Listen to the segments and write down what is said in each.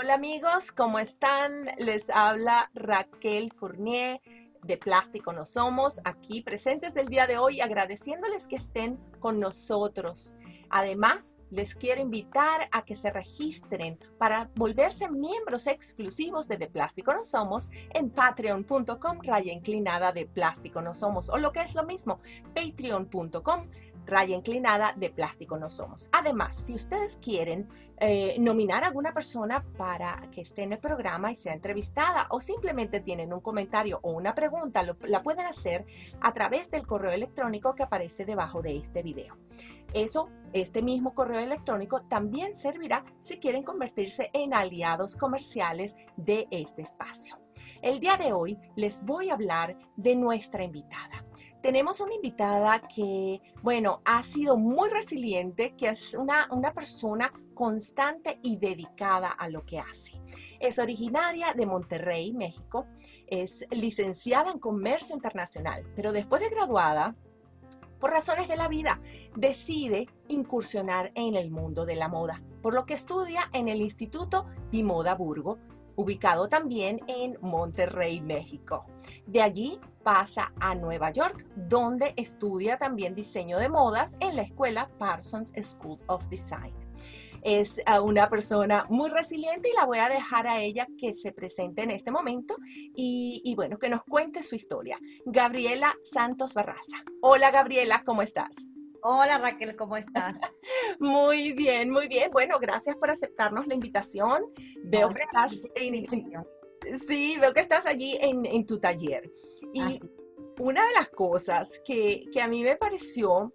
Hola amigos, ¿cómo están? Les habla Raquel Fournier de Plástico No Somos, aquí presentes el día de hoy, agradeciéndoles que estén con nosotros. Además, les quiero invitar a que se registren para volverse miembros exclusivos de De Plástico No Somos en patreon.com raya inclinada de Plástico No Somos o lo que es lo mismo, patreon.com raya inclinada de plástico no somos. Además, si ustedes quieren eh, nominar a alguna persona para que esté en el programa y sea entrevistada o simplemente tienen un comentario o una pregunta, la pueden hacer a través del correo electrónico que aparece debajo de este video. Eso, este mismo correo electrónico también servirá si quieren convertirse en aliados comerciales de este espacio. El día de hoy les voy a hablar de nuestra invitada tenemos una invitada que, bueno, ha sido muy resiliente, que es una, una persona constante y dedicada a lo que hace. Es originaria de Monterrey, México, es licenciada en Comercio Internacional, pero después de graduada, por razones de la vida, decide incursionar en el mundo de la moda, por lo que estudia en el Instituto de Moda Burgo, ubicado también en Monterrey, México. De allí pasa a Nueva York, donde estudia también diseño de modas en la escuela Parsons School of Design. Es una persona muy resiliente y la voy a dejar a ella que se presente en este momento y, y bueno, que nos cuente su historia. Gabriela Santos Barraza. Hola Gabriela, ¿cómo estás? Hola Raquel, ¿cómo estás? muy bien, muy bien. Bueno, gracias por aceptarnos la invitación. Veo que estás en, sí, veo que estás allí en, tu taller. Y una de las cosas que, que a mí me pareció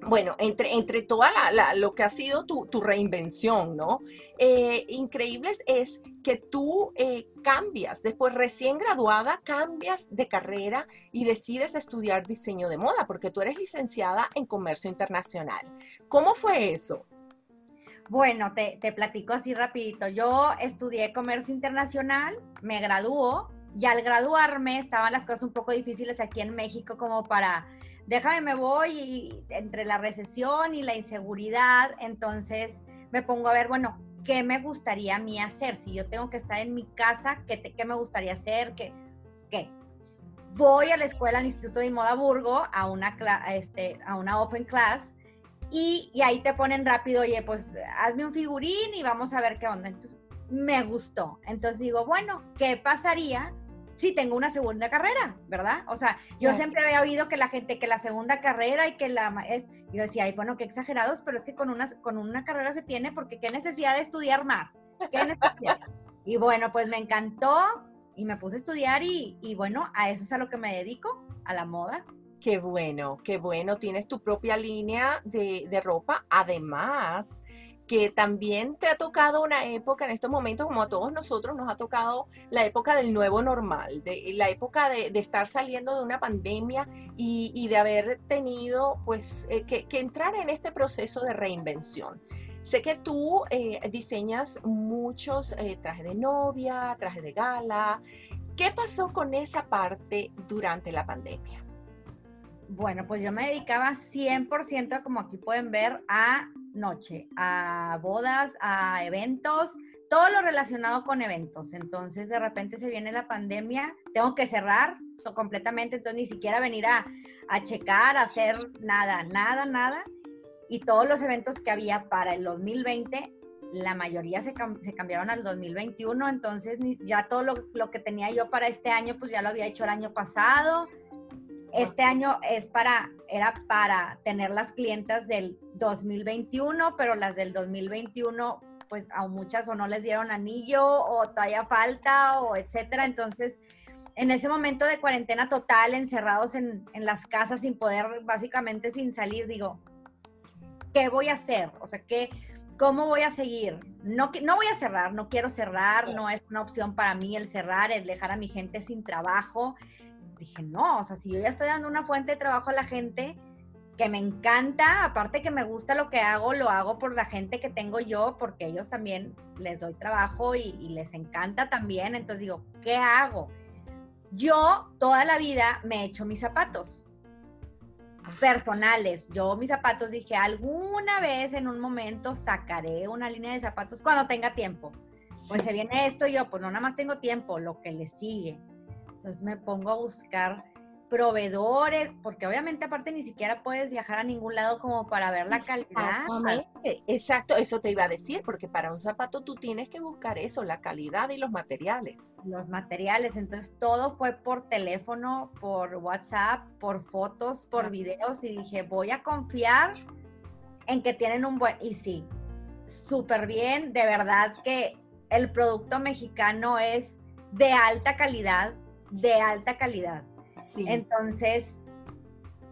bueno, entre, entre toda la, lo que ha sido tu, reinvención, ¿no? Eh, increíbles es que tú eh, cambias, después recién graduada, cambias de carrera y decides estudiar diseño de moda, porque tú eres licenciada en comercio internacional. ¿Cómo fue eso? Bueno, te, te platico así rapidito. Yo estudié comercio internacional, me graduó y al graduarme estaban las cosas un poco difíciles aquí en México como para déjame, me voy y entre la recesión y la inseguridad, entonces me pongo a ver, bueno, ¿qué me gustaría a mí hacer? Si yo tengo que estar en mi casa, ¿qué, qué me gustaría hacer? ¿Qué, ¿Qué? Voy a la escuela, al Instituto de Moda Burgo, a una, este, a una open class, y, y, ahí te ponen rápido, oye, pues hazme un figurín y vamos a ver qué onda. Entonces, me gustó. Entonces digo, bueno, ¿qué pasaría sí tengo una segunda carrera, ¿verdad? O sea, yo siempre había oído que la gente, que la segunda carrera y que la es, yo decía, ay, bueno, qué exagerados, pero es que con una, con una carrera se tiene porque qué necesidad de estudiar más, qué necesidad. y bueno, pues me encantó y me puse a estudiar y, y bueno, a eso es a lo que me dedico, a la moda. Qué bueno, qué bueno, tienes tu propia línea de, de ropa, además que también te ha tocado una época en estos momentos, como a todos nosotros, nos ha tocado la época del nuevo normal, de, la época de, estar saliendo de una pandemia y, de haber tenido pues eh, que, entrar en este proceso de reinvención. Sé que tú eh, diseñas muchos eh, trajes de novia, trajes de gala. ¿Qué pasó con esa parte durante la pandemia? Bueno, pues yo me dedicaba 100%, como aquí pueden ver, a noche, a bodas, a eventos, todo lo relacionado con eventos. Entonces, de repente se viene la pandemia, tengo que cerrar completamente, entonces ni siquiera venir a, checar, a hacer nada, nada, nada. Y todos los eventos que había para el 2020, la mayoría se, cambiaron al 2021, entonces ya todo lo, lo, que tenía yo para este año, pues ya lo había hecho el año pasado. Este año es para, era para tener las clientas del 2021, pero las del 2021, pues a muchas o no les dieron anillo o todavía falta o etcétera. Entonces, en ese momento de cuarentena total, encerrados en, en las casas sin poder, básicamente sin salir, digo, ¿qué voy a hacer? O sea, ¿qué, ¿cómo voy a seguir? No, no voy a cerrar, no quiero cerrar, no es una opción para mí el cerrar, el dejar a mi gente sin trabajo. Dije, no, o sea, si yo ya estoy dando una fuente de trabajo a la gente, que me encanta, aparte que me gusta lo que hago, lo hago por la gente que tengo yo, porque ellos también les doy trabajo y, les encanta también. Entonces digo, ¿qué hago? Yo toda la vida me he hecho mis zapatos personales. Yo mis zapatos dije, alguna vez en un momento sacaré una línea de zapatos cuando tenga tiempo. Pues se viene esto y yo, pues no nada más tengo tiempo, lo que le sigue. Entonces me pongo a buscar proveedores, porque obviamente aparte ni siquiera puedes viajar a ningún lado como para ver la calidad. Exacto, eso te iba a decir, porque para un zapato tú tienes que buscar eso, la calidad y los materiales. Los materiales, entonces todo fue por teléfono, por WhatsApp, por fotos, por videos y dije, voy a confiar en que tienen un buen, y sí, súper bien, de verdad que el producto mexicano es de alta calidad, de alta calidad. Entonces...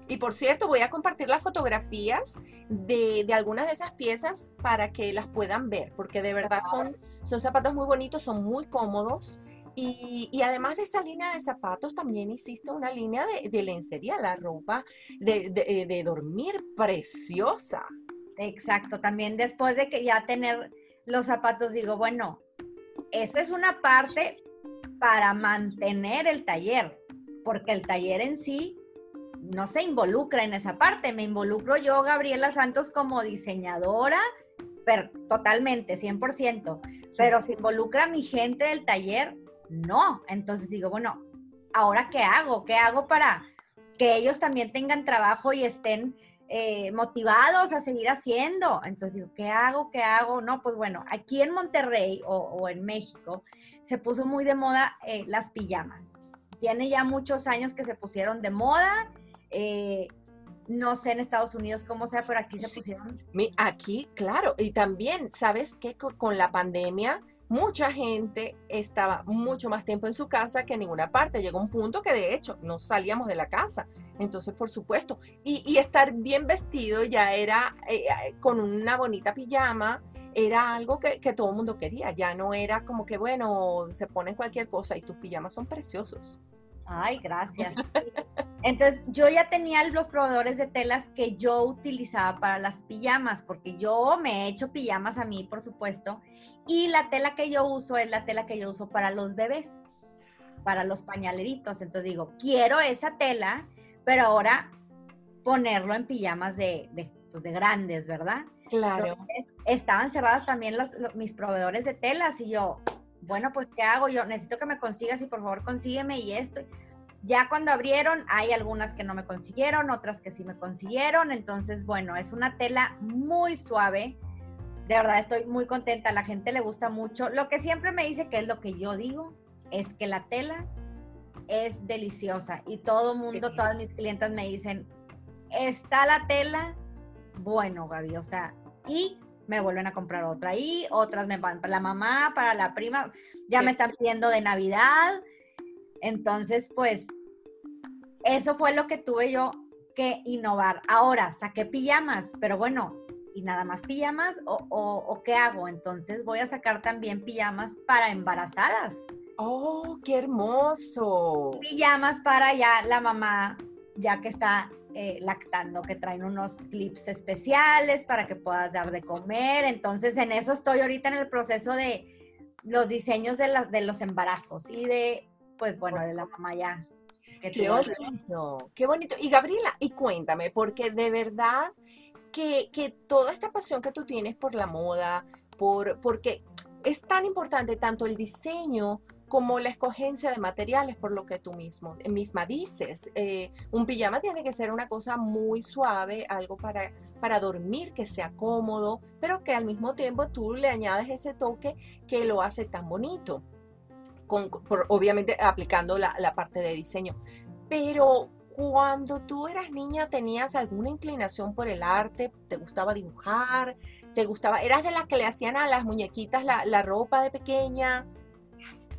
Y por cierto, voy a compartir las fotografías de, algunas de esas piezas para que las puedan ver, porque de verdad son, son zapatos muy bonitos, son muy cómodos. Y, además de esa línea de zapatos, también hiciste una línea de, lencería, la ropa de, de, de, dormir preciosa. Exacto, también después de que ya tener los zapatos, digo, bueno, esto es una parte para mantener el taller, porque el taller en sí no se involucra en esa parte, me involucro yo, Gabriela Santos, como diseñadora, pero totalmente, 100%, pero se involucra mi gente del taller, no. Entonces digo, bueno, ¿ahora qué hago? ¿Qué hago para que ellos también tengan trabajo y estén eh, motivados a seguir haciendo? Entonces digo, ¿qué hago? ¿Qué hago? No, pues bueno, aquí en Monterrey o, en México se puso muy de moda eh, las pijamas tiene ya muchos años que se pusieron de moda. Eh, no sé en Estados Unidos cómo sea, pero aquí se pusieron. Aquí, claro. Y también, ¿sabes qué? Con la pandemia, mucha gente estaba mucho más tiempo en su casa que en ninguna parte. Llegó un punto que de hecho no salíamos de la casa. Entonces, por supuesto, y, estar bien vestido ya era eh, eh, con una bonita pijama, era algo que, que, todo el mundo quería. Ya no era como que, bueno, se ponen cualquier cosa y tus pijamas son preciosos. Ay, gracias. Entonces, yo ya tenía los proveedores de telas que yo utilizaba para las pijamas, porque yo me he hecho pijamas a mí, por supuesto, y la tela que yo uso es la tela que yo uso para los bebés, para los pañaleritos. Entonces digo, quiero esa tela, pero ahora ponerlo en pijamas de, de, pues de grandes, ¿verdad? Claro. estaban cerradas también los, mis proveedores de telas y yo, bueno, pues ¿qué hago? Yo necesito que me consigas y por favor consígueme y esto. Ya cuando abrieron, hay algunas que no me consiguieron, otras que sí me consiguieron. Entonces, bueno, es una tela muy suave. De verdad, estoy muy contenta. A la gente le gusta mucho. Lo que siempre me dice que es lo que yo digo, es que la tela es deliciosa. Y todo mundo, todas mis clientes me dicen, está la tela, bueno, Gaby, o sea, y me vuelven a comprar otra y otras me van para la mamá, para la prima, ya me están pidiendo de Navidad. Entonces, pues, eso fue lo que tuve yo que innovar. Ahora, saqué pijamas, pero bueno, ¿y nada más pijamas o, o, qué hago? Entonces voy a sacar también pijamas para embarazadas. ¡Oh, qué hermoso! Pijamas para ya la mamá, ya que está eh, lactando, que traen unos clips especiales para que puedas dar de comer. Entonces, en eso estoy ahorita en el proceso de los diseños de, de los embarazos y de, pues bueno, de la mamá ya. qué bonito, qué bonito. Y Gabriela, y cuéntame, porque de verdad que, que, toda esta pasión que tú tienes por la moda, por, porque es tan importante tanto el diseño como la escogencia de materiales, por lo que tú mismo, misma dices. Eh, un pijama tiene que ser una cosa muy suave, algo para, para dormir, que sea cómodo, pero que al mismo tiempo tú le añades ese toque que lo hace tan bonito. Con, obviamente aplicando la, la parte de diseño. Pero cuando tú eras niña, ¿tenías alguna inclinación por el arte? ¿Te gustaba dibujar? ¿Te gustaba? ¿Eras de las que le hacían a las muñequitas la, la ropa de pequeña?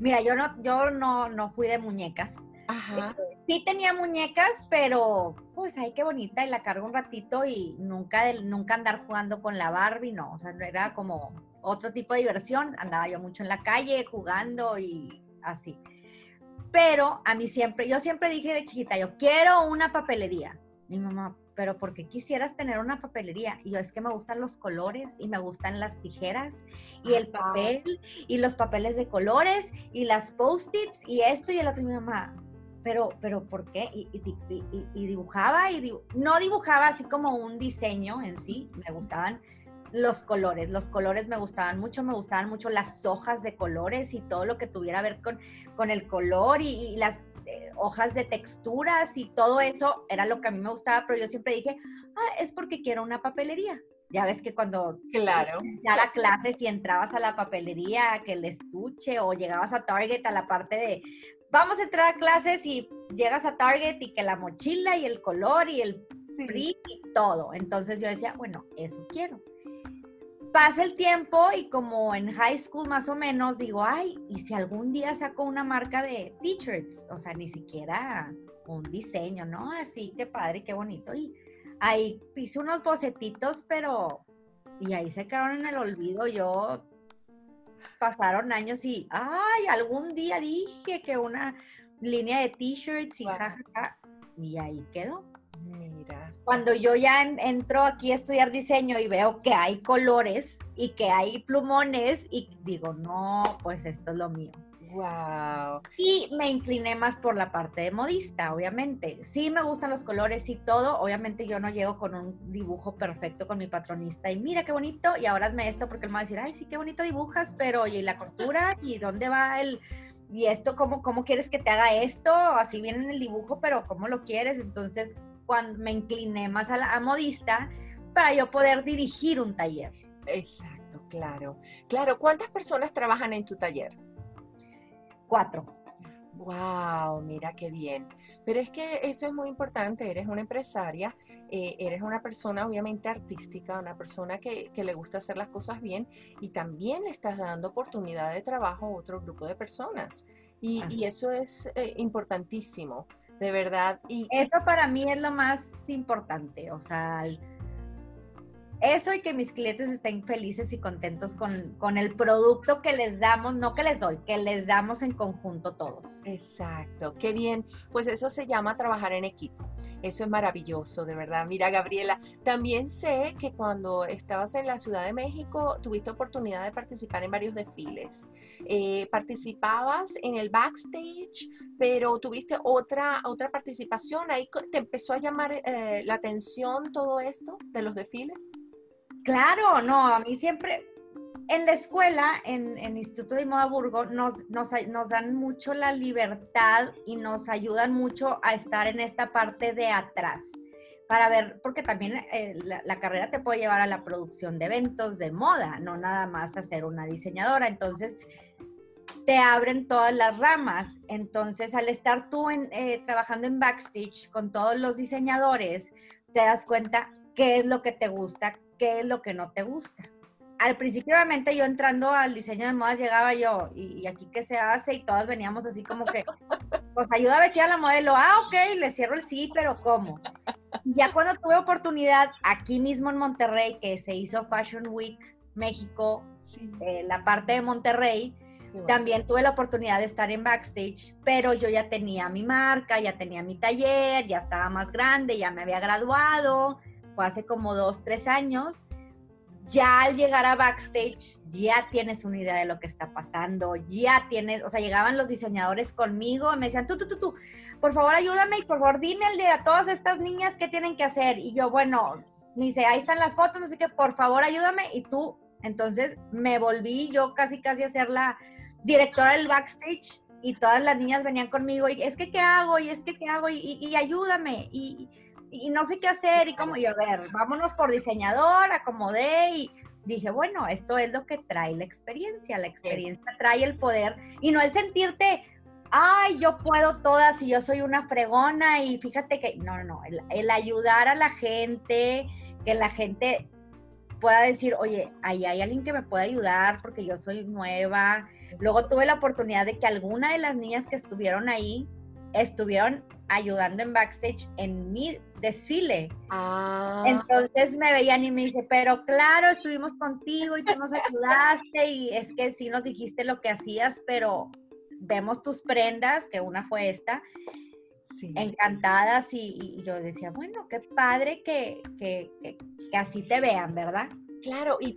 Mira, yo no, yo no, no fui de muñecas. Ajá. Eh, sí tenía muñecas, pero pues ay, qué bonita, y la cargo un ratito y nunca, nunca andar jugando con la Barbie, no, o sea, era como otro tipo de diversión, andaba yo mucho en la calle jugando y así. Pero a mí siempre, yo siempre dije de chiquita, yo quiero una papelería. Mi mamá, pero ¿por qué quisieras tener una papelería? Y yo es que me gustan los colores y me gustan las tijeras y el papel y los papeles de colores y las post-its y esto y el otro. Y mi mamá, pero, pero ¿por qué? Y, dibujaba y no dibujaba así como un diseño en sí, me gustaban los colores. Los colores me gustaban mucho, me gustaban mucho las hojas de colores y todo lo que tuviera que ver con, con el color y, las hojas de texturas y todo eso era lo que a mí me gustaba, pero yo siempre dije, ah, es porque quiero una papelería. Ya ves que cuando claro. a clases y entrabas a la papelería, que el estuche o llegabas a Target a la parte de vamos a entrar a clases y llegas a Target y que la mochila y el color y el print y todo. Entonces yo decía, bueno, eso quiero. Pasa el tiempo y como en high school más o menos digo, ay, ¿y si algún día saco una marca de t-shirts? O sea, ni siquiera un diseño, ¿no? Así, qué padre, qué bonito. Y ahí hice unos bocetitos, pero... Y ahí se quedaron en el olvido. Yo pasaron años y, ay, algún día dije que una línea de t-shirts y jajaja, y ahí quedó. Cuando yo ya entro aquí a estudiar diseño y veo que hay colores y que hay plumones y digo, no, pues esto es lo mío. Wow. Y me incliné más por la parte de modista, obviamente. Sí me gustan los colores y todo. Obviamente yo no llego con un dibujo perfecto con mi patronista y mira qué bonito y ahora hazme esto porque él me va a decir, ay, sí, qué bonito dibujas, pero ¿y la costura? ¿Y dónde va el...? ¿Y esto cómo, cómo quieres que te haga esto? Así viene en el dibujo, pero ¿cómo lo quieres? Entonces, cuando me incliné más a, la, a modista para yo poder dirigir un taller. Exacto, claro. Claro, ¿cuántas personas trabajan en tu taller? cuatro. Wow, mira qué bien. Pero es que eso es muy importante. Eres una empresaria, eh, eres una persona obviamente artística, una persona que, le gusta hacer las cosas bien y también le estás dando oportunidad de trabajo a otro grupo de personas. Y, eso es eh, importantísimo, de verdad. Y, eso para mí es lo más importante. O sea, eso y que mis clientes estén felices y contentos con, el producto que les damos, no que les doy, que les damos en conjunto todos. Exacto, qué bien. Pues eso se llama trabajar en equipo. Eso es maravilloso, de verdad. Mira, Gabriela, también sé que cuando estabas en la Ciudad de México tuviste oportunidad de participar en varios desfiles. Eh, participabas en el backstage, pero tuviste otra, otra participación. Ahí te empezó a llamar eh, la atención todo esto de los desfiles. Claro, no, a mí siempre, en la escuela, en, el Instituto de Moda Burgo, nos, nos, dan mucho la libertad y nos ayudan mucho a estar en esta parte de atrás para ver, porque también eh, la, carrera te puede llevar a la producción de eventos de moda, no nada más a ser una diseñadora. Entonces, te abren todas las ramas. Entonces, al estar tú eh, trabajando en backstage con todos los diseñadores, te das cuenta qué es lo que te gusta, qué es lo que no te gusta. Al principio, obviamente, yo entrando al diseño de modas, llegaba yo, y, aquí qué se hace, y todas veníamos así como que, pues ayuda a vestir a la modelo, ah, ok, le cierro el sí, pero ¿cómo? Y ya cuando tuve oportunidad, aquí mismo en Monterrey, que se hizo Fashion Week México, eh, la parte de Monterrey, También tuve la oportunidad de estar en backstage, pero yo ya tenía mi marca, ya tenía mi taller, ya estaba más grande, ya me había graduado, fue hace como dos, tres años, ya al llegar a backstage ya tienes una idea de lo que está pasando, ya tienes, o sea, llegaban los diseñadores conmigo y me decían, tú, tú, tú, tú, por favor ayúdame y por favor dime el de a todas estas niñas qué tienen que hacer. Y yo, bueno, dice, ahí están las fotos, sé qué, por favor ayúdame y tú. Entonces me volví yo casi, casi a ser la directora del backstage y todas las niñas venían conmigo y es que, ¿qué hago? Y es que, ¿qué hago? Y ayúdame. Y, y no sé qué hacer y como yo, a ver, vámonos por diseñador, acomodé y dije, bueno, esto es lo que trae la experiencia, la experiencia trae el poder y no el sentirte, ay, yo puedo todas y yo soy una fregona y fíjate que, no, no, no, el, ayudar a la gente, que la gente pueda decir, oye, ahí hay alguien que me puede ayudar porque yo soy nueva. Luego tuve la oportunidad de que alguna de las niñas que estuvieron ahí estuvieron ayudando en backstage en mi desfile. Ah. Entonces me veían y me dice, pero claro, estuvimos contigo y tú nos ayudaste y es que sí nos dijiste lo que hacías, pero vemos tus prendas, que una fue esta, encantadas y, yo decía, bueno, qué padre que, que, así te vean, ¿verdad? Claro, y,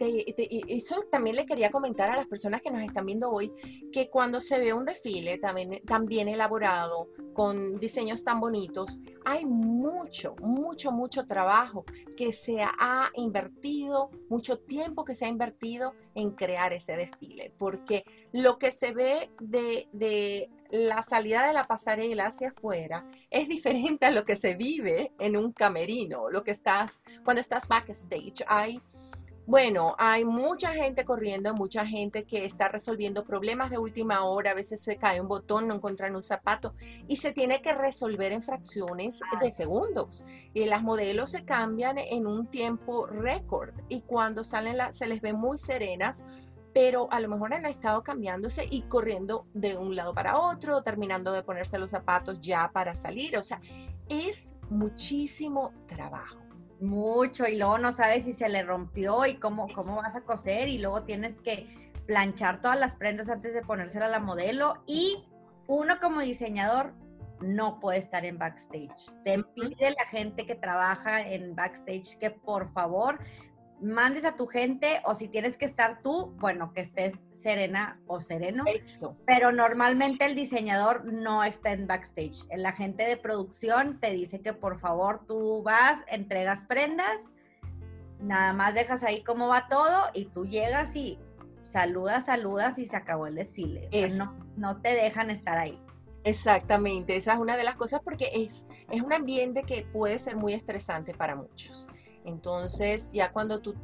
eso también le quería comentar a las personas que nos están viendo hoy, que cuando se ve un desfile también, tan bien elaborado, con diseños tan bonitos, hay mucho, mucho, mucho trabajo que se ha invertido, mucho tiempo que se ha invertido en crear ese desfile, porque lo que se ve de, de la salida de la pasarela hacia afuera es diferente a lo que se vive en un camerino, lo que estás, cuando estás backstage. Hay bueno, hay mucha gente corriendo, mucha gente que está resolviendo problemas de última hora, a veces se cae un botón, no encuentran un zapato y se tiene que resolver en fracciones de segundos. Y las modelos se cambian en un tiempo récord y cuando salen se les ve muy serenas, pero a lo mejor han estado cambiándose y corriendo de un lado para otro, terminando de ponerse los zapatos ya para salir. O sea, es muchísimo trabajo mucho y luego no sabes si se le rompió y cómo, cómo vas a coser y luego tienes que planchar todas las prendas antes de ponérsela a la modelo y uno como diseñador no puede estar en backstage. Te pide la gente que trabaja en backstage que por favor mandes a tu gente o si tienes que estar tú, bueno, que estés serena o sereno. Eso. Pero normalmente el diseñador no está en backstage. El agente de producción te dice que por favor tú vas, entregas prendas, nada más dejas ahí cómo va todo y tú llegas y saludas, saludas y se acabó el desfile. no, no te dejan estar ahí. Exactamente, esa es una de las cosas porque es, es un ambiente que puede ser muy estresante para muchos. Entonces, ya cuando tú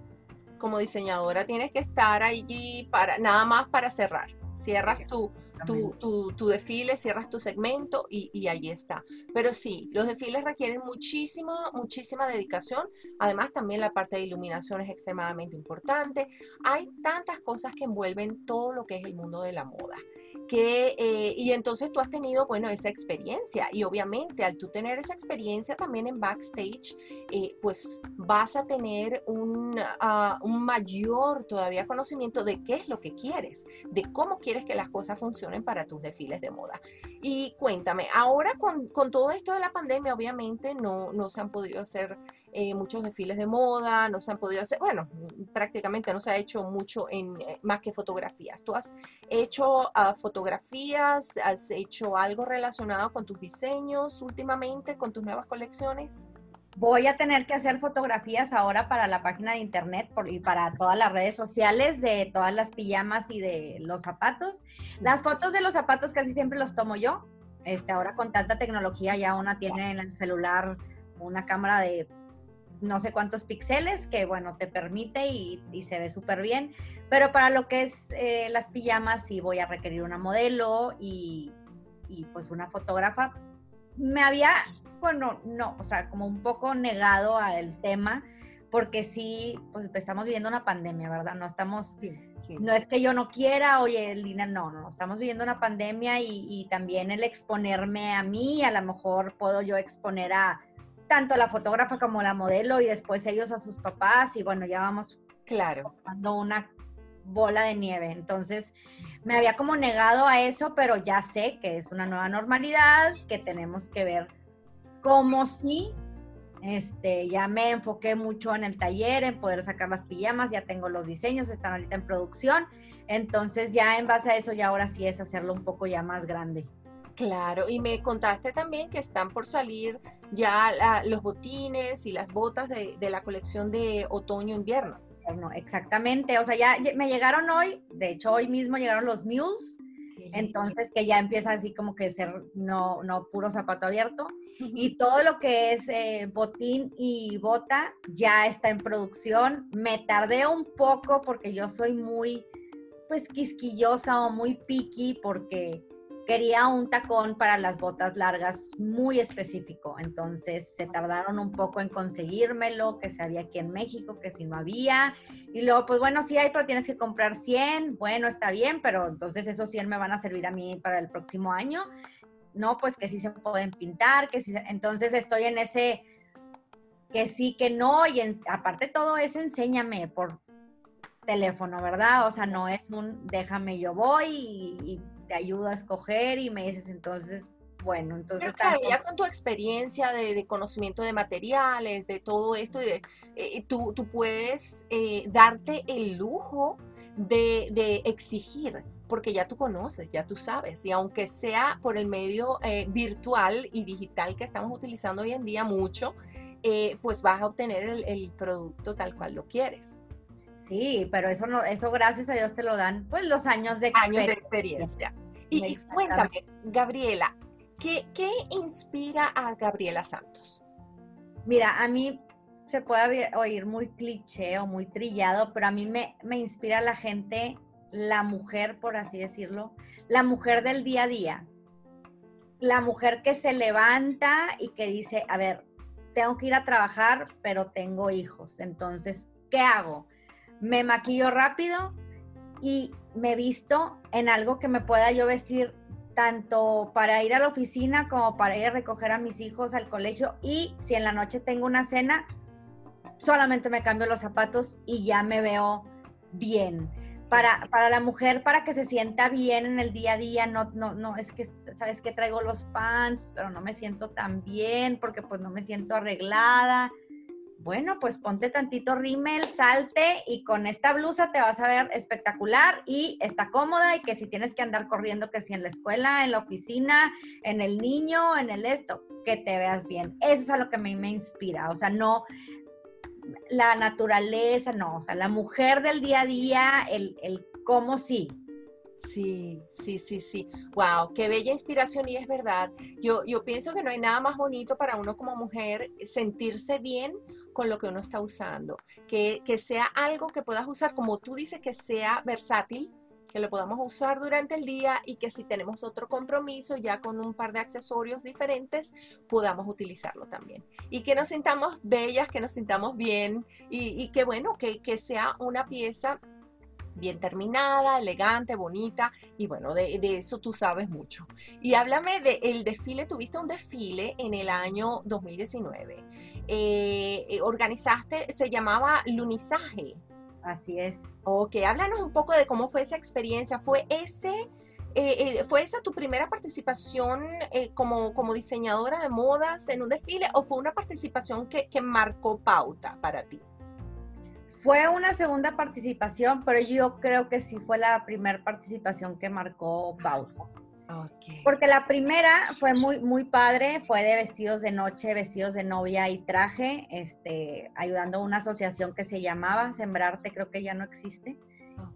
como diseñadora tienes que estar allí para nada más para cerrar. Cierras tu, tu, tu, desfile, cierras tu segmento y, y ahí está. Pero sí, los desfiles requieren muchísima, muchísima dedicación. Además, también la parte de iluminación es extremadamente importante. Hay tantas cosas que envuelven todo lo que es el mundo de la moda eh, y entonces tú has tenido, bueno, esa experiencia y obviamente al tú tener esa experiencia también en backstage, eh, pues vas a tener un, ah, un, mayor todavía conocimiento de qué es lo que quieres, de cómo quieres que las cosas funcionen para tus desfiles de moda. Y cuéntame, ahora con, con todo esto de la pandemia, obviamente no, no se han podido hacer eh, muchos desfiles de moda, no se han podido hacer, bueno, prácticamente no se ha hecho mucho en eh, más que fotografías. ¿Tú has hecho ah, fotografías? ¿Has hecho algo relacionado con tus diseños últimamente, con tus nuevas colecciones? Voy a tener que hacer fotografías ahora para la página de internet y para todas las redes sociales de todas las pijamas y de los zapatos. Las fotos de los zapatos casi siempre los tomo yo. Este, ahora con tanta tecnología ya una tiene en el celular una cámara de no sé cuántos píxeles, que bueno, te permite y, se ve súper bien. Pero para lo que es eh, las pijamas, sí voy a requerir una modelo y, pues una fotógrafa. Me había, bueno, no, o sea, como un poco negado al tema, porque sí, pues estamos viviendo una pandemia, ¿verdad? No estamos, no es que yo no quiera, oye, Lina, no, no, estamos viviendo una pandemia y, y también el exponerme a mí, a lo mejor puedo yo exponer a tanto la fotógrafa como la modelo y después ellos a sus papás y bueno, ya vamos claro dando una bola de nieve. Entonces, me había como negado a eso, pero ya sé que es una nueva normalidad, que tenemos que ver cómo sí. Este, ya me enfoqué mucho en el taller, en poder sacar las pijamas, ya tengo los diseños, están ahorita en producción. Entonces, ya en base a eso, ya ahora sí es hacerlo un poco ya más grande. Claro, y me contaste también que están por salir ya los botines y las botas de, la colección de otoño-invierno. Exactamente, o sea, ya me llegaron hoy, de hecho hoy mismo llegaron los mules, entonces que ya empieza así como que ser no, no puro zapato abierto y todo lo que es eh, botín y bota ya está en producción. Me tardé un poco porque yo soy muy pues quisquillosa o muy picky porque quería un tacón para las botas largas muy específico, entonces se tardaron un poco en conseguírmelo, que se había aquí en México, que si no había, y luego pues bueno, sí hay, pero tienes que comprar 100, bueno, está bien, pero entonces esos 100 me van a servir a mí para el próximo año, no, pues que sí se pueden pintar, que sí, entonces estoy en ese que sí, que no, y aparte todo eso enséñame por teléfono, ¿verdad? O sea, no es un déjame yo voy y, te ayudo a escoger y me dices entonces bueno, entonces... claro, ya con tu experiencia de, conocimiento de materiales, de todo esto, de, eh, tú, tú, puedes eh, darte el lujo de, de, exigir, porque ya tú conoces, ya tú sabes, y aunque sea por el medio eh, virtual y digital que estamos utilizando hoy en día mucho, pues vas a obtener el, el producto tal cual lo quieres. Sí, pero eso no, eso gracias a Dios te lo dan, pues los años de experiencia. Años de experiencia. Y, cuéntame, Gabriela, ¿qué, inspira a Gabriela Santos? Mira, a mí se puede oír muy cliché o muy trillado, pero a mí me, me inspira la gente, la mujer, por así decirlo, la mujer del día a día. La mujer que se levanta y que dice, a ver, tengo que ir a trabajar, pero tengo hijos. Entonces, ¿qué hago? Me maquillo rápido y me visto en algo que me pueda yo vestir tanto para ir a la oficina como para ir a recoger a mis hijos al colegio. Y si en la noche tengo una cena, solamente me cambio los zapatos y ya me veo bien. Para, para la mujer, para que se sienta bien en el día a día, no, no, no, es que, sabes que traigo los pants, pero no me siento tan bien porque pues no me siento arreglada bueno, pues ponte tantito rímel, salte y con esta blusa te vas a ver espectacular y está cómoda y que si tienes que andar corriendo, que si en la escuela, en la oficina, en el niño, en el esto, que te veas bien. Eso es a lo que mí me inspira, o sea, no la naturaleza, no, o sea, la mujer del día a día, el, el cómo sí, Sí, sí, sí, sí. Wow, qué bella inspiración y es verdad. Yo, yo pienso que no hay nada más bonito para uno como mujer sentirse bien con lo que uno está usando. Que, que sea algo que puedas usar, como tú dices, que sea versátil, que lo podamos usar durante el día y que si tenemos otro compromiso ya con un par de accesorios diferentes, podamos utilizarlo también. Y que nos sintamos bellas, que nos sintamos bien y, y que bueno, que, que sea una pieza bien terminada, elegante, bonita, y bueno, de, eso tú sabes mucho. Y háblame del desfile, tuviste un desfile en el año 2019. Eh, eh, organizaste, se llamaba Lunizaje. Así es. Ok, háblanos un poco de cómo fue esa experiencia. ¿Fue ese... Eh, ¿Fue esa tu primera participación como, como diseñadora de modas en un desfile o fue una participación que, que marcó pauta para ti? Fue una segunda participación, pero yo creo que sí fue la primera participación que marcó pauta. Porque la primera fue muy, muy padre, fue de vestidos de noche, vestidos de novia y traje, este, ayudando a una asociación que se llamaba Sembrarte, creo que ya no existe.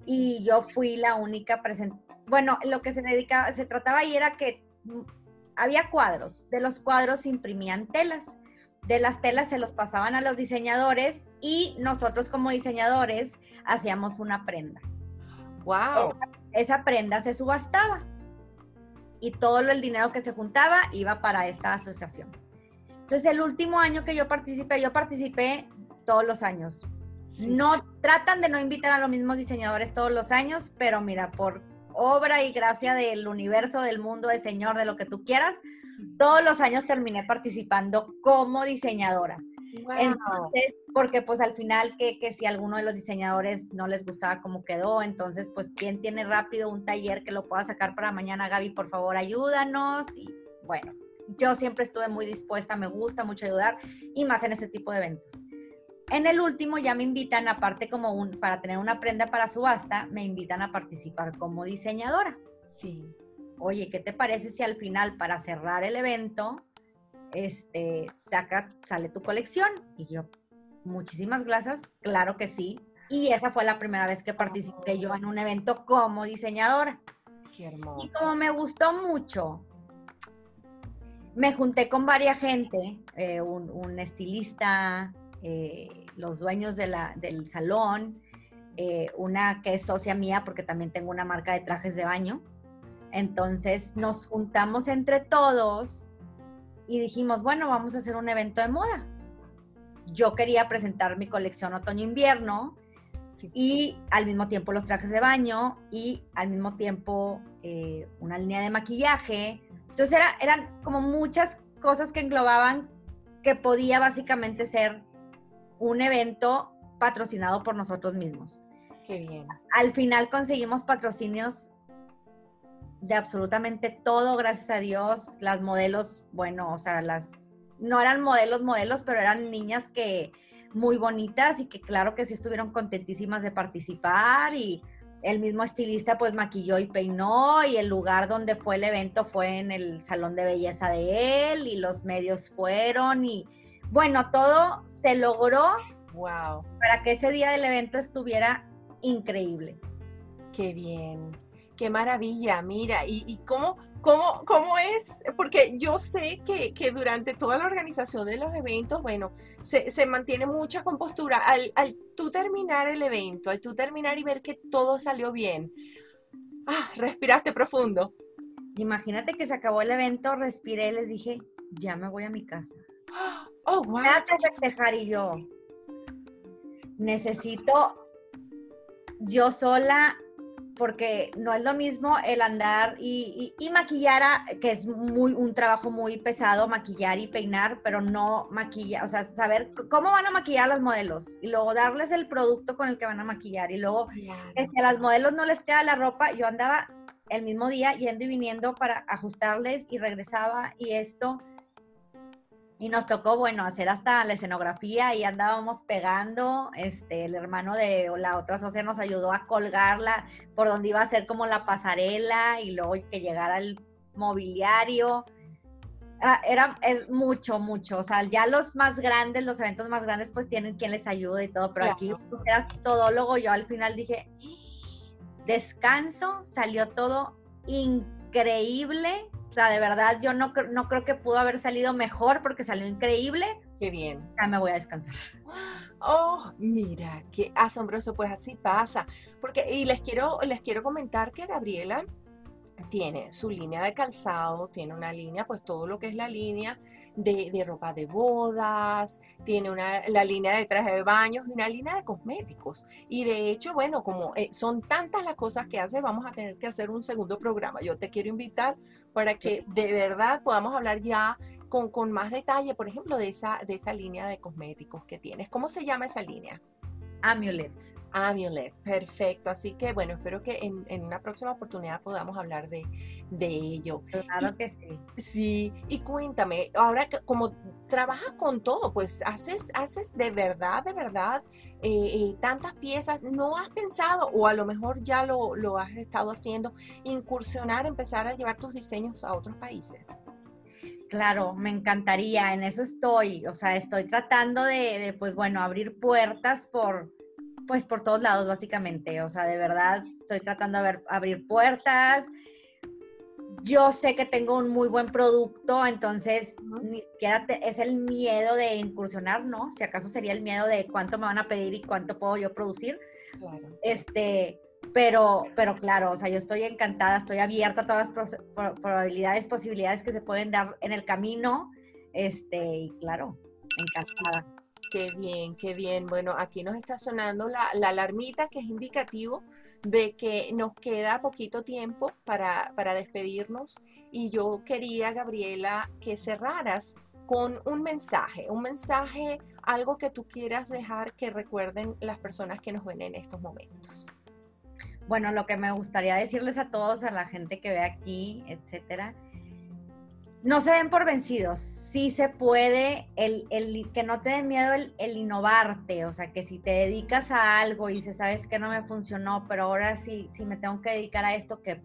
Y yo fui la única presente. Bueno, lo que se dedicaba, se trataba ahí era que mm, había cuadros, de los cuadros se imprimían telas de las telas se los pasaban a los diseñadores y nosotros como diseñadores hacíamos una prenda. ¡Wow! Esa, prenda se subastaba y todo el dinero que se juntaba iba para esta asociación. Entonces, el último año que yo participé, yo participé todos los años. No tratan de no invitar a los mismos diseñadores todos los años, pero mira, por obra y gracia del universo, del mundo, de Señor, de lo que tú quieras, todos los años terminé participando como diseñadora. Entonces, porque pues al final que, que, si alguno de los diseñadores no les gustaba cómo quedó, entonces pues quién tiene rápido un taller que lo pueda sacar para mañana, Gaby, por favor, ayúdanos. Y bueno, yo siempre estuve muy dispuesta, me gusta mucho ayudar y más en ese tipo de eventos. En el último ya me invitan, aparte como un, para tener una prenda para subasta, me invitan a participar como diseñadora. Sí. Oye, ¿qué te parece si al final, para cerrar el evento, este, saca, sale tu colección? Y yo, muchísimas gracias, claro que sí. Y esa fue la primera vez que participé yo en un evento como diseñadora. Qué hermoso. Y como me gustó mucho, me junté con varias gente, eh, un, un estilista, eh, los dueños del salón, eh, una que es socia mía porque también tengo una marca de trajes de baño. Entonces nos juntamos entre todos y dijimos, bueno, vamos a hacer un evento de moda. Yo quería presentar mi colección otoño-invierno y al mismo tiempo los trajes de baño y al mismo tiempo eh, una línea de maquillaje. Entonces era, eran como muchas cosas que englobaban que podía básicamente ser un evento patrocinado por nosotros mismos. Qué bien. Al final conseguimos patrocinios de absolutamente todo, gracias a Dios. Las modelos, bueno, o sea, las, no eran modelos, modelos, pero eran niñas que muy bonitas y que claro que sí estuvieron contentísimas de participar y el mismo estilista pues maquilló y peinó y el lugar donde fue el evento fue en el salón de belleza de él y los medios fueron y bueno, todo se logró wow. para que ese día del evento estuviera increíble. Qué bien, qué maravilla, mira, y, y cómo, cómo, cómo es, porque yo sé que, que, durante toda la organización de los eventos, bueno, se, se mantiene mucha compostura. Al, al, tú terminar el evento, al tú terminar y ver que todo salió bien, ah, respiraste profundo. Imagínate que se acabó el evento, respiré y les dije, ya me voy a mi casa. Oh, wow. que festejar y yo necesito yo sola porque no es lo mismo el andar y, y, y, maquillar, a, que es muy un trabajo muy pesado, maquillar y peinar, pero no maquillar, o sea, saber cómo van a maquillar los modelos y luego darles el producto con el que van a maquillar y luego claro. este, a los modelos no les queda la ropa, yo andaba el mismo día yendo y viniendo para ajustarles y regresaba y esto y nos tocó, bueno, hacer hasta la escenografía y andábamos pegando, este, el hermano de la otra socia nos ayudó a colgarla por donde iba a ser como la pasarela y luego que llegara el mobiliario. Ah, era, es mucho, mucho, o sea, ya los más grandes, los eventos más grandes, pues tienen quien les ayude y todo, pero claro. aquí pues, eras todólogo, yo al final dije, descanso, salió todo increíble, o sea, de verdad, yo no, no creo que pudo haber salido mejor porque salió increíble. Qué bien. Ya me voy a descansar. Oh, mira, qué asombroso, pues así pasa. Porque, y les quiero, les quiero comentar que Gabriela tiene su línea de calzado, tiene una línea, pues todo lo que es la línea de, de ropa de bodas, tiene una, la línea de traje de baños y una línea de cosméticos. Y de hecho, bueno, como eh, son tantas las cosas que hace, vamos a tener que hacer un segundo programa. Yo te quiero invitar para que de verdad podamos hablar ya con, con más detalle, por ejemplo, de esa, de esa línea de cosméticos que tienes. ¿Cómo se llama esa línea? Amulet. Amulet, perfecto. Así que bueno, espero que en, en una próxima oportunidad podamos hablar de, de ello. Claro y, que sí. Sí, y cuéntame, ahora que como trabajas con todo, pues haces, haces de verdad, de verdad eh, eh, tantas piezas, ¿no has pensado, o a lo mejor ya lo, lo has estado haciendo, incursionar, empezar a llevar tus diseños a otros países? Claro, me encantaría, en eso estoy, o sea, estoy tratando de, de, pues bueno, abrir puertas por, pues por todos lados básicamente, o sea, de verdad estoy tratando de abrir puertas. Yo sé que tengo un muy buen producto, entonces uh -huh. ni siquiera te, es el miedo de incursionar, ¿no? Si acaso sería el miedo de cuánto me van a pedir y cuánto puedo yo producir. Claro. Este, pero, pero claro, o sea, yo estoy encantada, estoy abierta a todas las probabilidades, posibilidades que se pueden dar en el camino, este, y claro, encantada. Qué bien, qué bien. Bueno, aquí nos está sonando la, la alarmita que es indicativo de que nos queda poquito tiempo para, para despedirnos y yo quería, Gabriela, que cerraras con un mensaje, un mensaje, algo que tú quieras dejar que recuerden las personas que nos ven en estos momentos. Bueno, lo que me gustaría decirles a todos, a la gente que ve aquí, etcétera, no se den por vencidos, sí se puede, el, el que no te dé miedo el, el, innovarte, o sea, que si te dedicas a algo y dices, sabes que no me funcionó, pero ahora sí, sí me tengo que dedicar a esto que,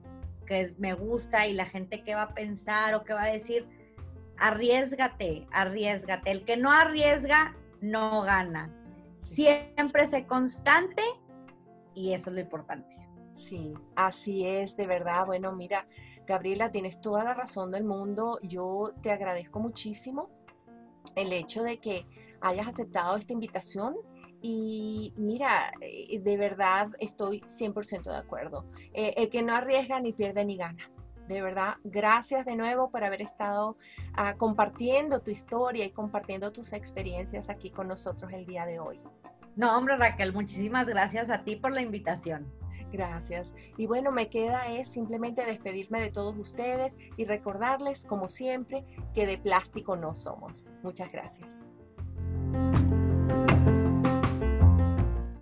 que me gusta y la gente que va a pensar o que va a decir, arriesgate, arriesgate. El que no arriesga, no gana. Siempre sé constante y eso es lo importante. Sí, así es, de verdad. Bueno, mira, Gabriela, tienes toda la razón del mundo. Yo te agradezco muchísimo el hecho de que hayas aceptado esta invitación. Y mira, eh, de verdad estoy 100% de acuerdo. Eh, el que no arriesga ni pierde ni gana. De verdad, gracias de nuevo por haber estado uh, compartiendo tu historia y compartiendo tus experiencias aquí con nosotros el día de hoy. No, hombre Raquel, muchísimas gracias a ti por la invitación. Gracias. Y bueno, me queda es simplemente despedirme de todos ustedes y recordarles, como siempre, que de plástico no somos. Muchas gracias.